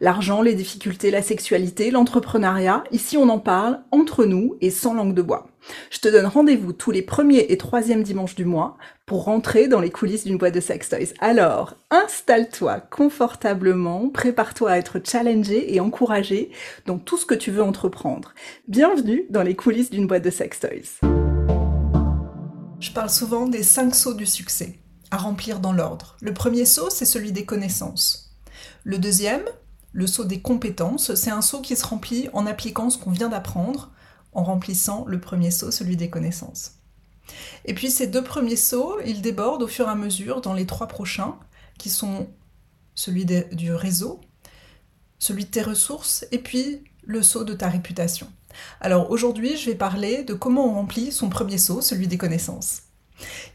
L'argent, les difficultés, la sexualité, l'entrepreneuriat, ici on en parle entre nous et sans langue de bois. Je te donne rendez-vous tous les premiers et troisièmes dimanches du mois pour rentrer dans les coulisses d'une boîte de sex toys. Alors, installe-toi confortablement, prépare-toi à être challengé et encouragé dans tout ce que tu veux entreprendre. Bienvenue dans les coulisses d'une boîte de sex toys. Je parle souvent des cinq sauts du succès, à remplir dans l'ordre. Le premier saut, c'est celui des connaissances. Le deuxième, le saut des compétences, c'est un saut qui se remplit en appliquant ce qu'on vient d'apprendre, en remplissant le premier saut, celui des connaissances. Et puis ces deux premiers sauts, ils débordent au fur et à mesure dans les trois prochains, qui sont celui du réseau, celui de tes ressources, et puis le saut de ta réputation. Alors aujourd'hui, je vais parler de comment on remplit son premier saut, celui des connaissances,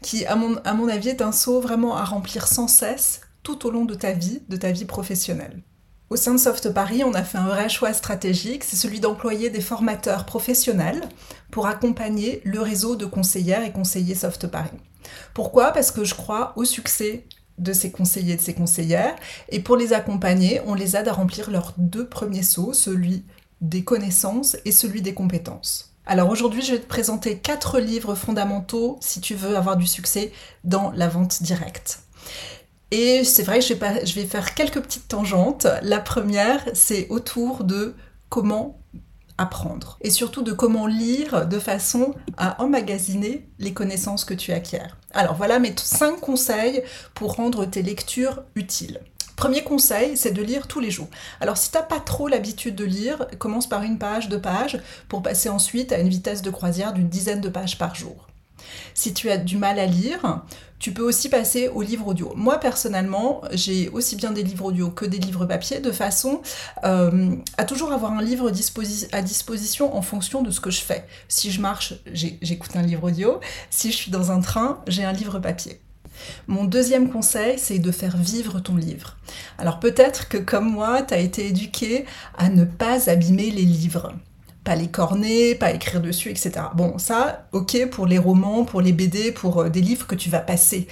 qui, à mon, avis, est un saut vraiment à remplir sans cesse tout au long de ta vie, de ta vie professionnelle. Au sein de Soft Paris, on a fait un vrai choix stratégique, c'est celui d'employer des formateurs professionnels pour accompagner le réseau de conseillères et conseillers Soft Paris. Pourquoi? Parce que je crois au succès de ces conseillers et de ces conseillères, et pour les accompagner, on les aide à remplir leurs deux premiers sauts, celui des connaissances et celui des compétences. Alors aujourd'hui, je vais te présenter quatre livres fondamentaux si tu veux avoir du succès dans la vente directe. Et c'est vrai que je vais, je vais faire quelques petites tangentes. La première, c'est autour de comment apprendre et surtout de comment lire de façon à emmagasiner les connaissances que tu acquiers. Alors voilà mes cinq conseils pour rendre tes lectures utiles. Premier conseil, c'est de lire tous les jours. Alors si tu n'as pas trop l'habitude de lire, commence par une page, deux pages, pour passer ensuite à une vitesse de croisière d'une dizaine de pages par jour. Si tu as du mal à lire, tu peux aussi passer au livre audio. Moi personnellement, j'ai aussi bien des livres audio que des livres papier, de façon euh, à toujours avoir un livre à disposition en fonction de ce que je fais. Si je marche, j'écoute un livre audio. Si je suis dans un train, j'ai un livre papier. Mon deuxième conseil, c'est de faire vivre ton livre. Alors peut-être que comme moi, tu as été éduqué à ne pas abîmer les livres. Pas les corner, pas écrire dessus, etc. Bon, ça, ok pour les romans, pour les BD, pour euh, des livres que tu vas passer,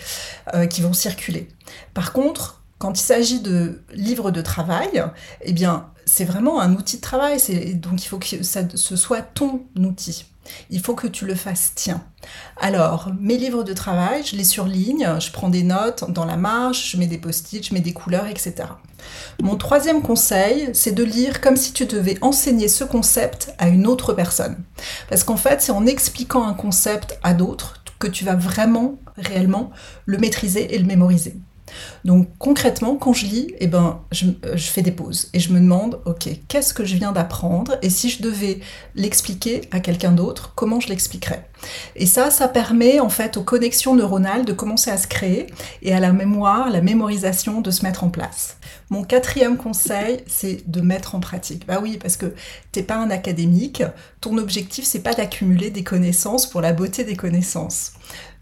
euh, qui vont circuler. Par contre, quand il s'agit de livres de travail, eh bien, c'est vraiment un outil de travail. Donc, il faut que ça, ce soit ton outil. Il faut que tu le fasses tien. Alors, mes livres de travail, je les surligne, je prends des notes dans la marge, je mets des post-it, je mets des couleurs, etc. Mon troisième conseil, c'est de lire comme si tu devais enseigner ce concept à une autre personne. Parce qu'en fait, c'est en expliquant un concept à d'autres que tu vas vraiment, réellement, le maîtriser et le mémoriser. Donc concrètement, quand je lis, eh ben, je, fais des pauses et je me demande, ok, qu'est-ce que je viens d'apprendre Et si je devais l'expliquer à quelqu'un d'autre, comment je l'expliquerais? Et ça, ça permet en fait aux connexions neuronales de commencer à se créer et à la mémoire, la mémorisation de se mettre en place. Mon quatrième conseil, c'est de mettre en pratique. Bah oui, parce que t'es pas un académique, ton objectif c'est pas d'accumuler des connaissances pour la beauté des connaissances.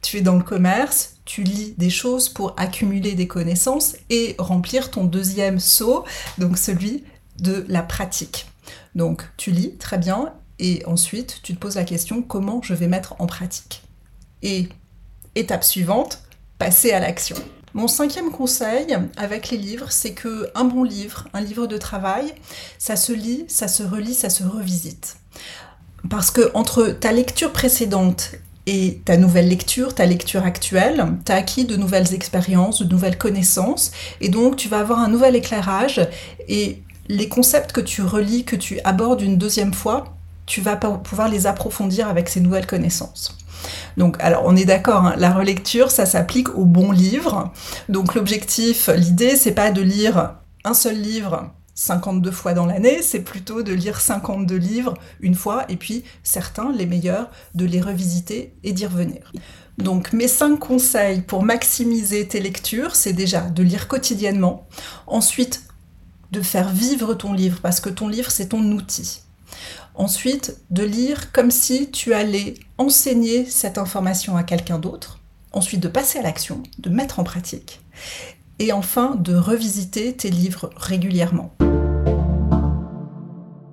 Tu es dans le commerce, tu lis des choses pour accumuler des connaissances et remplir ton deuxième saut, donc celui de la pratique. Donc tu lis très bien et ensuite tu te poses la question comment je vais mettre en pratique? Et étape suivante, passer à l'action. Mon cinquième conseil avec les livres, c'est que un bon livre, un livre de travail, ça se lit, ça se relit, ça se revisite. Parce que entre ta lecture précédente et ta nouvelle lecture, ta lecture actuelle, tu as acquis de nouvelles expériences, de nouvelles connaissances, et donc tu vas avoir un nouvel éclairage, et les concepts que tu relis, que tu abordes une deuxième fois, tu vas pouvoir les approfondir avec ces nouvelles connaissances. Donc, alors on est d'accord, hein, la relecture, ça s'applique au bon livre. Donc l'objectif, l'idée, c'est pas de lire un seul livre 52 fois dans l'année, c'est plutôt de lire 52 livres une fois et puis certains, les meilleurs, de les revisiter et d'y revenir. Donc mes 5 conseils pour maximiser tes lectures, c'est déjà de lire quotidiennement, ensuite de faire vivre ton livre, parce que ton livre, c'est ton outil. Ensuite, de lire comme si tu allais enseigner cette information à quelqu'un d'autre. Ensuite, de passer à l'action, de mettre en pratique. Et enfin, de revisiter tes livres régulièrement.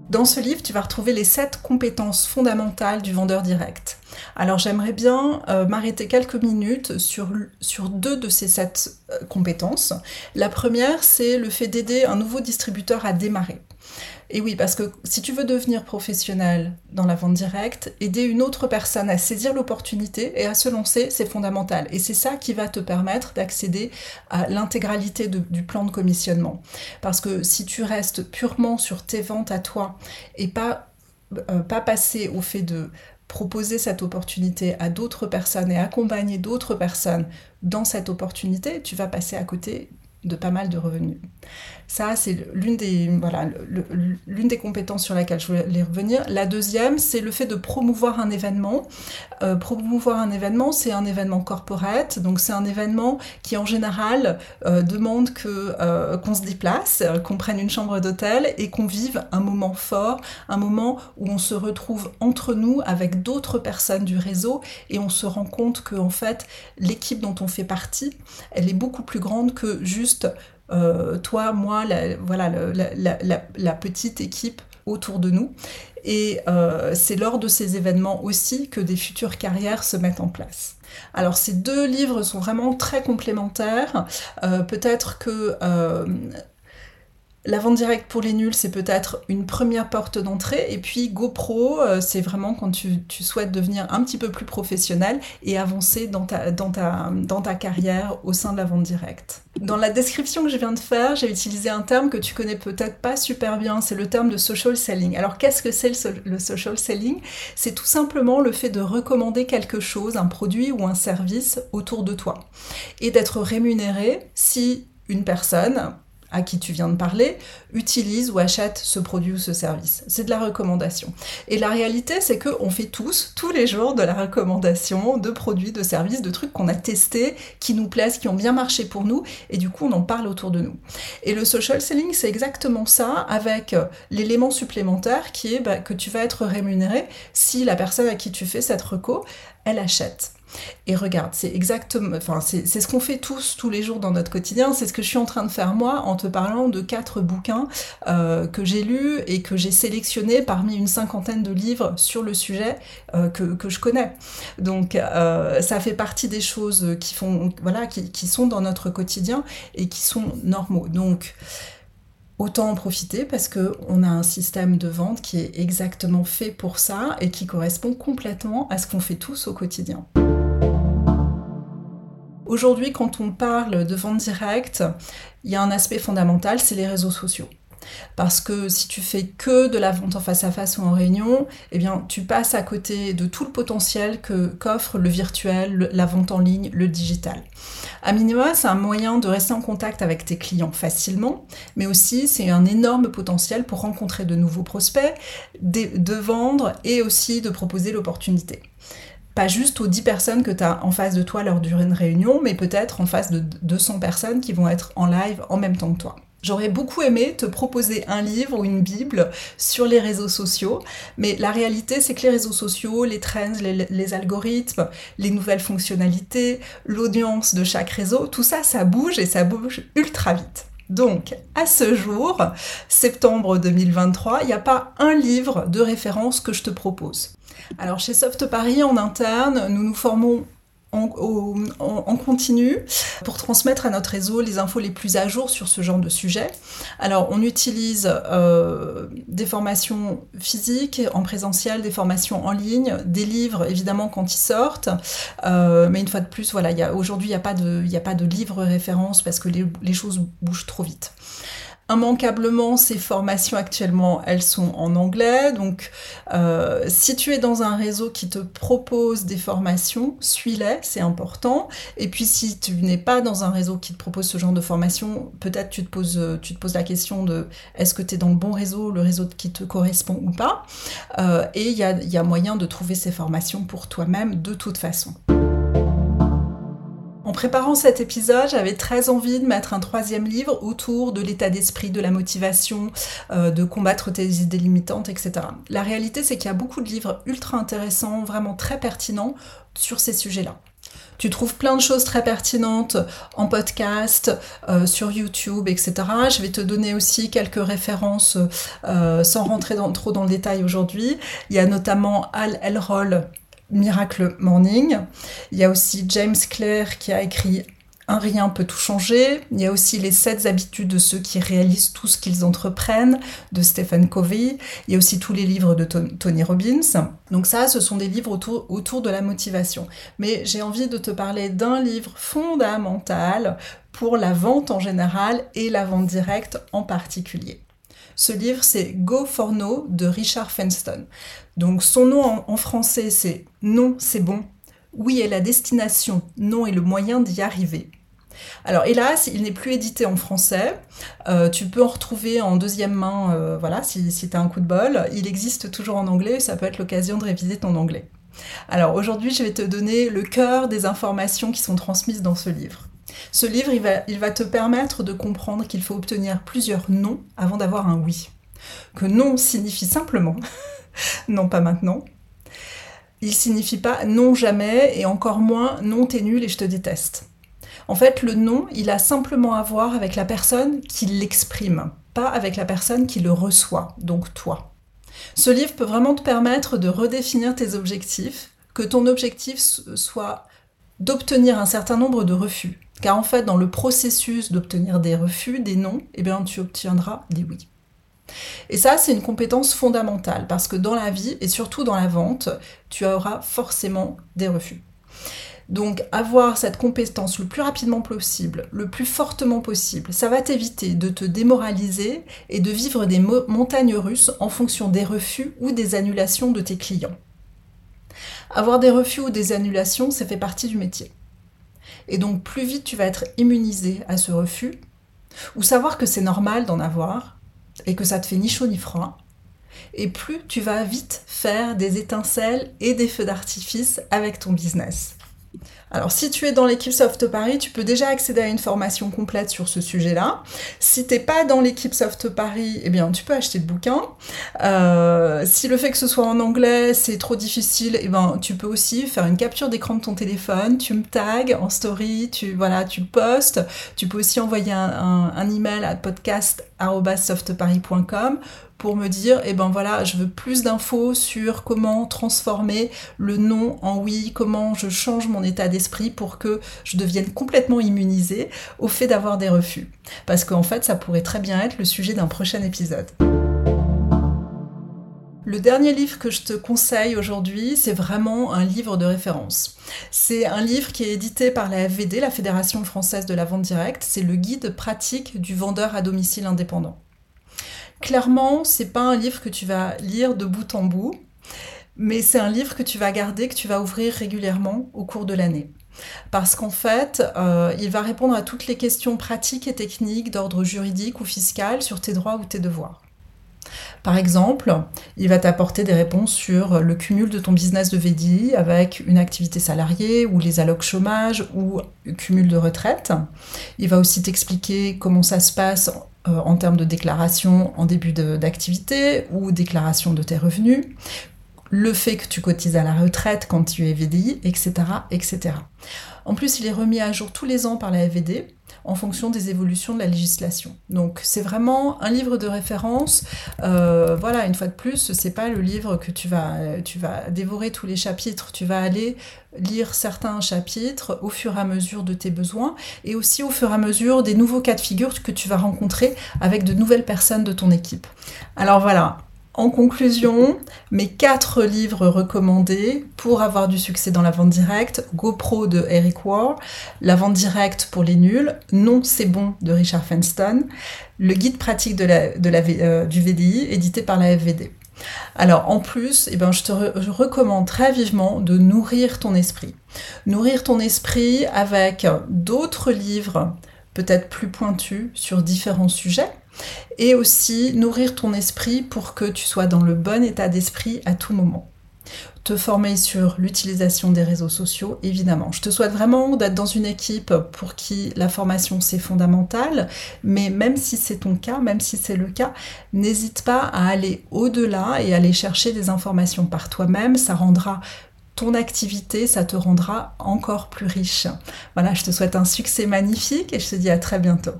Dans ce livre, tu vas retrouver les sept compétences fondamentales du vendeur direct. Alors j'aimerais bien euh, m'arrêter quelques minutes sur, deux de ces sept euh, compétences. La première, c'est le fait d'aider un nouveau distributeur à démarrer. Et oui, parce que si tu veux devenir professionnel dans la vente directe, aider une autre personne à saisir l'opportunité et à se lancer, c'est fondamental. Et c'est ça qui va te permettre d'accéder à l'intégralité du plan de commissionnement. Parce que si tu restes purement sur tes ventes à toi et pas, euh, pas passer au fait de proposer cette opportunité à d'autres personnes et accompagner d'autres personnes dans cette opportunité, tu vas passer à côté de pas mal de revenus. Ça, c'est l'une des, compétences sur laquelle je voulais revenir. La deuxième, c'est le fait de promouvoir un événement. Euh, promouvoir un événement, c'est un événement corporate, donc c'est un événement qui en général euh, demande que euh, qu'on se déplace, qu'on prenne une chambre d'hôtel et qu'on vive un moment fort, un moment où on se retrouve entre nous avec d'autres personnes du réseau et on se rend compte que en fait l'équipe dont on fait partie, elle est beaucoup plus grande que juste euh, toi, moi, la, voilà, la, petite équipe autour de nous. Et euh, c'est lors de ces événements aussi que des futures carrières se mettent en place. Alors ces deux livres sont vraiment très complémentaires. Euh, peut-être que la vente directe pour les nuls, c'est peut-être une première porte d'entrée. Et puis GoPro, euh, c'est vraiment quand tu, souhaites devenir un petit peu plus professionnel et avancer dans ta, carrière au sein de la vente directe. Dans la description que je viens de faire, j'ai utilisé un terme que tu connais peut-être pas super bien, c'est le terme de social selling. Alors qu'est-ce que c'est le social selling? C'est tout simplement le fait de recommander quelque chose, un produit ou un service autour de toi et d'être rémunéré si une personne à qui tu viens de parler utilise ou achète ce produit ou ce service. C'est de la recommandation. Et la réalité, c'est qu'on fait tous, tous les jours, de la recommandation de produits, de services, de trucs qu'on a testés, qui nous plaisent, qui ont bien marché pour nous, et du coup, on en parle autour de nous. Et le social selling, c'est exactement ça, avec l'élément supplémentaire qui est bah, que tu vas être rémunéré si la personne à qui tu fais cette reco, elle achète. Et regarde, c'est exactement, enfin, c'est ce qu'on fait tous, tous les jours dans notre quotidien. C'est ce que je suis en train de faire moi en te parlant de quatre bouquins euh, que j'ai lus et que j'ai sélectionnés parmi une cinquantaine de livres sur le sujet euh, que, que, je connais. Donc, euh, ça fait partie des choses qui font, voilà, qui, qui sont dans notre quotidien et qui sont normaux. Donc, autant en profiter parce qu'on a un système de vente qui est exactement fait pour ça et qui correspond complètement à ce qu'on fait tous au quotidien. Aujourd'hui, quand on parle de vente directe, il y a un aspect fondamental, c'est les réseaux sociaux. Parce que si tu fais que de la vente en face à face ou en réunion, eh bien, tu passes à côté de tout le potentiel que qu'offre le virtuel, la vente en ligne, le digital. À minima, c'est un moyen de rester en contact avec tes clients facilement, mais aussi c'est un énorme potentiel pour rencontrer de nouveaux prospects, de vendre et aussi de proposer l'opportunité pas juste aux 10 personnes que tu as en face de toi lors d'une réunion, mais peut-être en face de 200 personnes qui vont être en live en même temps que toi. J'aurais beaucoup aimé te proposer un livre ou une bible sur les réseaux sociaux, mais la réalité c'est que les réseaux sociaux, les trends, les, algorithmes, les nouvelles fonctionnalités, l'audience de chaque réseau, tout ça, ça bouge et ça bouge ultra vite. Donc, à ce jour, septembre 2023, il n'y a pas un livre de référence que je te propose. Alors chez Soft Paris en interne, nous nous formons en, continu pour transmettre à notre réseau les infos les plus à jour sur ce genre de sujet. Alors on utilise euh, des formations physiques en présentiel, des formations en ligne, des livres évidemment quand ils sortent, euh, mais une fois de plus, voilà, aujourd'hui il n'y a, pas de, a pas de livre référence parce que les choses bougent trop vite. Immanquablement, ces formations actuellement, elles sont en anglais. Donc, euh, si tu es dans un réseau qui te propose des formations, suis-les, c'est important. Et puis, si tu n'es pas dans un réseau qui te propose ce genre de formation, peut-être tu te poses, poses la question de est-ce que tu es dans le bon réseau, le réseau qui te correspond ou pas? Euh, et il y a, y a moyen de trouver ces formations pour toi-même de toute façon. Préparant cet épisode, j'avais très envie de mettre un troisième livre autour de l'état d'esprit, de la motivation, euh, de combattre tes idées limitantes, etc. La réalité, c'est qu'il y a beaucoup de livres ultra intéressants, vraiment très pertinents sur ces sujets-là. Tu trouves plein de choses très pertinentes en podcast, euh, sur YouTube, etc. Je vais te donner aussi quelques références euh, sans rentrer trop dans le détail aujourd'hui. Il y a notamment Al Elrol, Miracle Morning. Il y a aussi James Clare qui a écrit un rien peut tout changer. Il y a aussi les sept habitudes de ceux qui réalisent tout ce qu'ils entreprennent de Stephen Covey. Il y a aussi tous les livres de Tony Robbins. Donc ça, ce sont des livres autour, autour de la motivation. Mais j'ai envie de te parler d'un livre fondamental pour la vente en général et la vente directe en particulier. Ce livre, c'est Go for No de Richard Fenstone. Donc son nom en, en français, c'est Non, c'est bon. Oui est la destination, non est le moyen d'y arriver. Alors hélas, il n'est plus édité en français. Euh, tu peux en retrouver en deuxième main, euh, voilà, si, si tu as un coup de bol. Il existe toujours en anglais, ça peut être l'occasion de réviser ton anglais. Alors aujourd'hui, je vais te donner le cœur des informations qui sont transmises dans ce livre. Ce livre, il va, va te permettre de comprendre qu'il faut obtenir plusieurs non avant d'avoir un oui. Que non signifie simplement non pas maintenant. Il signifie pas non jamais et encore moins non t'es nul et je te déteste. En fait, le non, il a simplement à voir avec la personne qui l'exprime, pas avec la personne qui le reçoit, donc toi. Ce livre peut vraiment te permettre de redéfinir tes objectifs, que ton objectif soit d'obtenir un certain nombre de refus. Car en fait, dans le processus d'obtenir des refus, des non, eh bien, tu obtiendras des oui. Et ça, c'est une compétence fondamentale parce que dans la vie et surtout dans la vente, tu auras forcément des refus. Donc avoir cette compétence le plus rapidement possible, le plus fortement possible, ça va t'éviter de te démoraliser et de vivre des montagnes russes en fonction des refus ou des annulations de tes clients. Avoir des refus ou des annulations, ça fait partie du métier. Et donc plus vite tu vas être immunisé à ce refus, ou savoir que c'est normal d'en avoir, et que ça te fait ni chaud ni froid, et plus tu vas vite faire des étincelles et des feux d'artifice avec ton business. Alors, si tu es dans l'équipe Soft Paris, tu peux déjà accéder à une formation complète sur ce sujet-là. Si t'es pas dans l'équipe Soft Paris, eh bien, tu peux acheter le bouquin. Euh, si le fait que ce soit en anglais, c'est trop difficile, eh ben, tu peux aussi faire une capture d'écran de ton téléphone, tu me tags en story, tu, voilà, tu postes. Tu peux aussi envoyer un, un email à podcast.softparis.com pour me dire, eh ben voilà, je veux plus d'infos sur comment transformer le non en oui, comment je change mon état d'esprit pour que je devienne complètement immunisée au fait d'avoir des refus. Parce qu'en fait, ça pourrait très bien être le sujet d'un prochain épisode. Le dernier livre que je te conseille aujourd'hui, c'est vraiment un livre de référence. C'est un livre qui est édité par la FVD, la Fédération française de la vente directe. C'est le guide pratique du vendeur à domicile indépendant. Clairement, c'est pas un livre que tu vas lire de bout en bout, mais c'est un livre que tu vas garder, que tu vas ouvrir régulièrement au cours de l'année. Parce qu'en fait, euh, il va répondre à toutes les questions pratiques et techniques d'ordre juridique ou fiscal sur tes droits ou tes devoirs. Par exemple, il va t'apporter des réponses sur le cumul de ton business de VDI avec une activité salariée ou les allocs chômage ou cumul de retraite. Il va aussi t'expliquer comment ça se passe en termes de déclaration en début d'activité ou déclaration de tes revenus, le fait que tu cotises à la retraite quand tu es VDI, etc., etc. En plus, il est remis à jour tous les ans par la FVD en fonction des évolutions de la législation. Donc c'est vraiment un livre de référence. Euh, voilà, une fois de plus, c'est pas le livre que tu vas, tu vas dévorer tous les chapitres. Tu vas aller lire certains chapitres au fur et à mesure de tes besoins et aussi au fur et à mesure des nouveaux cas de figure que tu vas rencontrer avec de nouvelles personnes de ton équipe. Alors voilà, en conclusion, mes quatre livres recommandés pour avoir du succès dans la vente directe, GoPro de Eric Ward, La vente directe pour les nuls, Non c'est bon de Richard Fenstone, le guide pratique euh, du VDI édité par la FVD. Alors en plus, eh ben, je te recommande très vivement de nourrir ton esprit. Nourrir ton esprit avec d'autres livres peut-être plus pointus sur différents sujets et aussi nourrir ton esprit pour que tu sois dans le bon état d'esprit à tout moment. te former sur l'utilisation des réseaux sociaux, évidemment. Je te souhaite vraiment d'être dans une équipe pour qui la formation c'est fondamental, mais même si c'est ton cas, même si c'est le cas, n'hésite pas à aller au-delà et aller chercher des informations par toi-même, ça rendra ton activité, ça te rendra encore plus riche. Voilà, je te souhaite un succès magnifique et je te dis à très bientôt.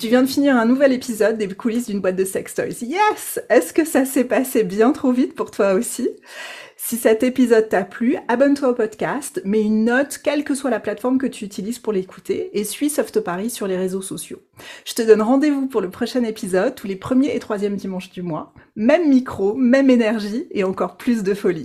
Tu viens de finir un nouvel épisode des coulisses d'une boîte de sex toys. Yes! Est-ce que ça s'est passé bien trop vite pour toi aussi? Si cet épisode t'a plu, abonne-toi au podcast, mets une note, quelle que soit la plateforme que tu utilises pour l'écouter, et suis Soft Paris sur les réseaux sociaux. Je te donne rendez-vous pour le prochain épisode, tous les premiers et troisièmes dimanches du mois. Même micro, même énergie, et encore plus de folie.